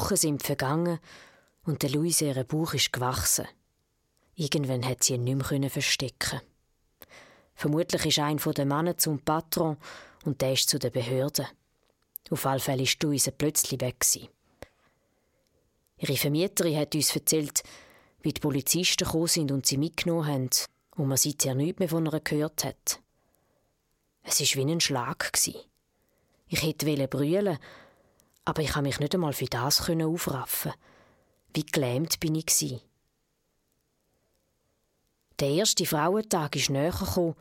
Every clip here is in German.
Wochen sind vergangen und der Luise ihren Bauch ist gewachsen. Irgendwann hat sie ihn nicht mehr verstecken. Vermutlich ist ein von den Männern zum Patron und der ist zu den Behörden. Auf alle Fälle ist Luise plötzlich weg. Gewesen. Ihre Vermieterin hat uns erzählt, wie die Polizisten gekommen sind und sie mitgenommen haben und man seither nichts mehr von ihr gehört hat. Es war wie ein Schlag. Ich hätte brüllen aber ich konnte mich nicht einmal für das aufraffen. Wie gelähmt bin ich. Der erste Frauentag ist näher gekommen.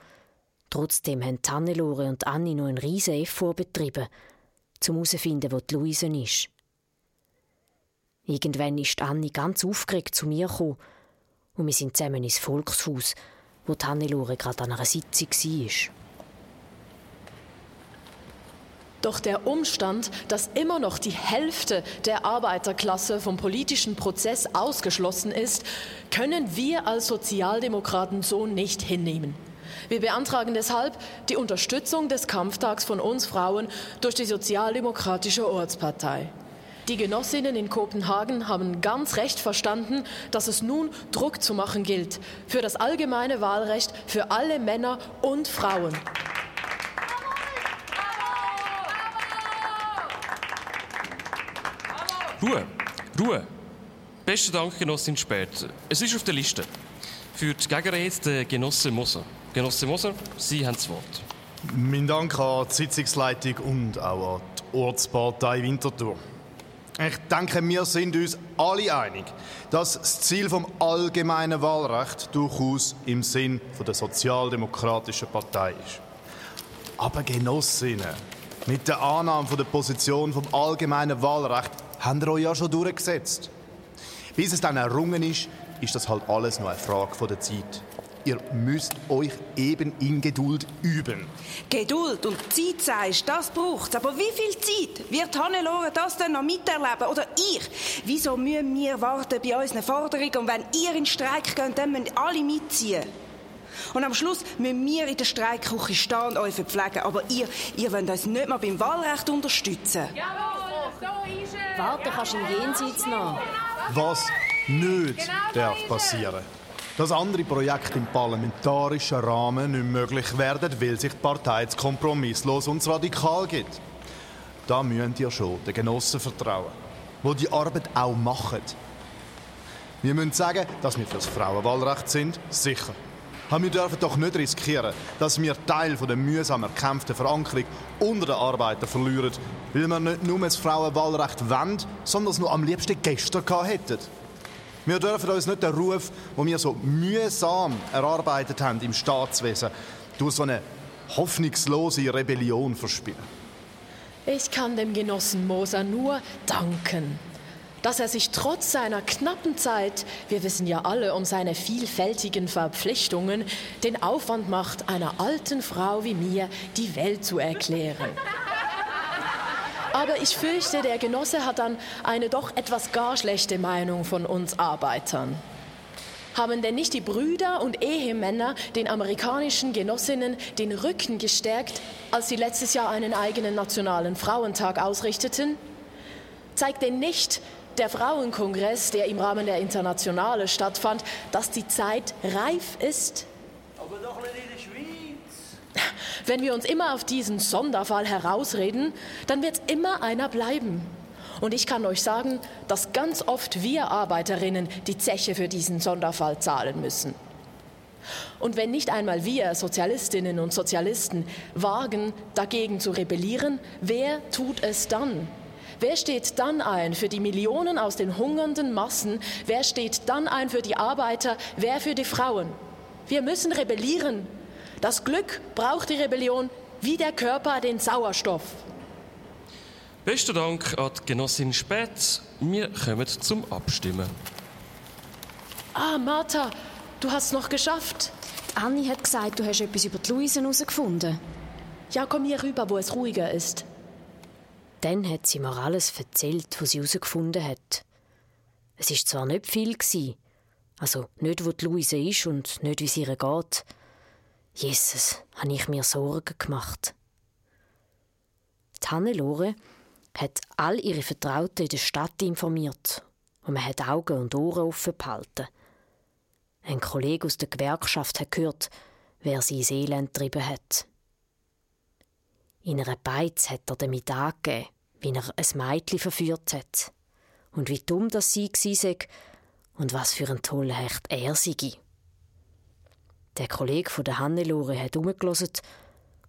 Trotzdem haben Hannelore und Anni noch einen riesen Effort betrieben, um herauszufinden, wo die Luise ist. Irgendwann ist Anni ganz aufgeregt zu mir gekommen und wir sind zusammen ins Volkshaus, wo Hannelore gerade an einer Sitzung war. Doch der Umstand, dass immer noch die Hälfte der Arbeiterklasse vom politischen Prozess ausgeschlossen ist, können wir als Sozialdemokraten so nicht hinnehmen. Wir beantragen deshalb die Unterstützung des Kampftags von uns Frauen durch die Sozialdemokratische Ortspartei. Die Genossinnen in Kopenhagen haben ganz recht verstanden, dass es nun Druck zu machen gilt für das allgemeine Wahlrecht für alle Männer und Frauen. Ruhe, Ruhe. Besten Dank, Genossin Spät. Es ist auf der Liste. Für die Gegenrede der Genosse Moser. Genosse Moser, Sie haben das Wort. Mein Dank an die Sitzungsleitung und auch an die Ortspartei Winterthur. Ich denke, wir sind uns alle einig, dass das Ziel vom allgemeinen Wahlrecht durchaus im Sinn der sozialdemokratischen Partei ist. Aber Genossinnen, mit der Annahme der Position vom allgemeinen Wahlrecht habt ihr euch ja schon durchgesetzt. Bis es dann errungen ist, ist das halt alles nur eine Frage der Zeit. Ihr müsst euch eben in Geduld üben. Geduld und Zeit sagst, das braucht's. Aber wie viel Zeit wird Hannelore das denn noch miterleben? Oder ich? Wieso müssen wir warten bei unseren Forderungen? Und wenn ihr in den Streik geht, dann müssen alle mitziehen. Und am Schluss müssen wir in der Streikküche stehen und euch verpflegen. Aber ihr, ihr wollt uns nicht mal beim Wahlrecht unterstützen. Jawohl, so ist es. Warte, kannst du im Jenseits noch. Was nicht darf passieren. Dass andere Projekte im parlamentarischen Rahmen nicht möglich werden, weil sich die Partei zu kompromisslos und zu radikal gibt. Da müsst ihr schon den Genossen vertrauen, die die Arbeit auch machen. Wir müssen sagen, dass wir für das Frauenwahlrecht sind, sicher. Aber wir dürfen doch nicht riskieren, dass wir Teil der mühsam erkämpften Verankerung unter den Arbeitern verlieren, weil wir nicht nur das Frauenwahlrecht wollen, sondern es nur am liebsten gestern hätten. Wir dürfen uns nicht den Ruf, den wir so mühsam erarbeitet haben im Staatswesen, durch so eine hoffnungslose Rebellion verspielen. Ich kann dem Genossen Moser nur danken dass er sich trotz seiner knappen Zeit, wir wissen ja alle um seine vielfältigen Verpflichtungen, den Aufwand macht, einer alten Frau wie mir die Welt zu erklären. Aber ich fürchte, der Genosse hat dann eine doch etwas gar schlechte Meinung von uns Arbeitern. Haben denn nicht die Brüder und Ehemänner den amerikanischen Genossinnen den Rücken gestärkt, als sie letztes Jahr einen eigenen nationalen Frauentag ausrichteten? Zeigt denn nicht, der Frauenkongress, der im Rahmen der Internationale stattfand, dass die Zeit reif ist? Aber doch nicht in der Schweiz. Wenn wir uns immer auf diesen Sonderfall herausreden, dann wird immer einer bleiben. Und ich kann euch sagen, dass ganz oft wir Arbeiterinnen die Zeche für diesen Sonderfall zahlen müssen. Und wenn nicht einmal wir Sozialistinnen und Sozialisten wagen, dagegen zu rebellieren, wer tut es dann? Wer steht dann ein für die Millionen aus den hungernden Massen? Wer steht dann ein für die Arbeiter? Wer für die Frauen? Wir müssen rebellieren. Das Glück braucht die Rebellion wie der Körper den Sauerstoff. Besten Dank an die Genossin Spätz. Wir kommen zum Abstimmen. Ah, Martha, du hast es noch geschafft. Anni hat gesagt, du hast etwas über die Luise herausgefunden. Ja, komm hier rüber, wo es ruhiger ist. Dann hat sie mir alles erzählt, was sie herausgefunden hat. Es ist zwar nicht viel gewesen, also nicht, wo die Luise ist und nicht, wie es ihr geht. Jesus, habe ich mir Sorgen gemacht. Die Hannelore hat all ihre Vertrauten in der Stadt informiert und man hat Augen und Ohren offen behalten. Ein Kollege aus der Gewerkschaft hat gehört, wer sie ins Elend getrieben hat. In einer Beiz hat er damit angegeben, wie er ein Mädchen verführt hat und wie dumm das sie war und was für ein toller Hecht er sei. Der Kollege von der Hannelore hat umgelassen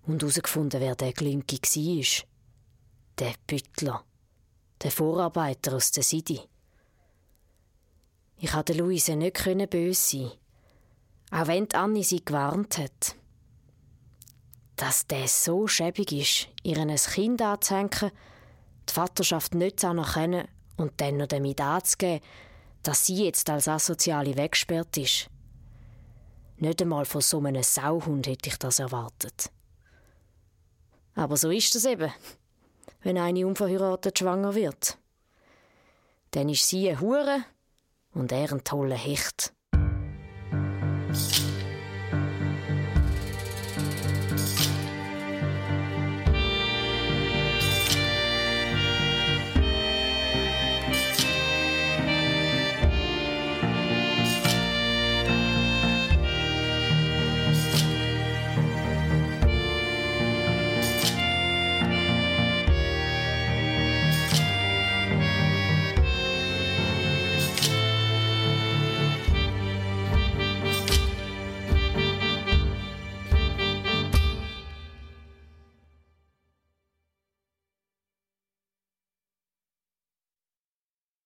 und herausgefunden, wer der Glinki war. Der Büttler, der Vorarbeiter aus der City. Ich konnte Luise nicht böse sein, auch wenn Annie sie gewarnt hat. Dass der so schäbig ist, ihr ein Kind anzuhängen, die Vaterschaft nicht zu anerkennen und dann noch damit anzugeben, dass sie jetzt als Asoziale weggesperrt ist. Nicht einmal von so einem Sauhund hätte ich das erwartet. Aber so ist es eben, wenn eine unverheiratet schwanger wird. Dann ist sie eine Hure und er ein toller Hecht.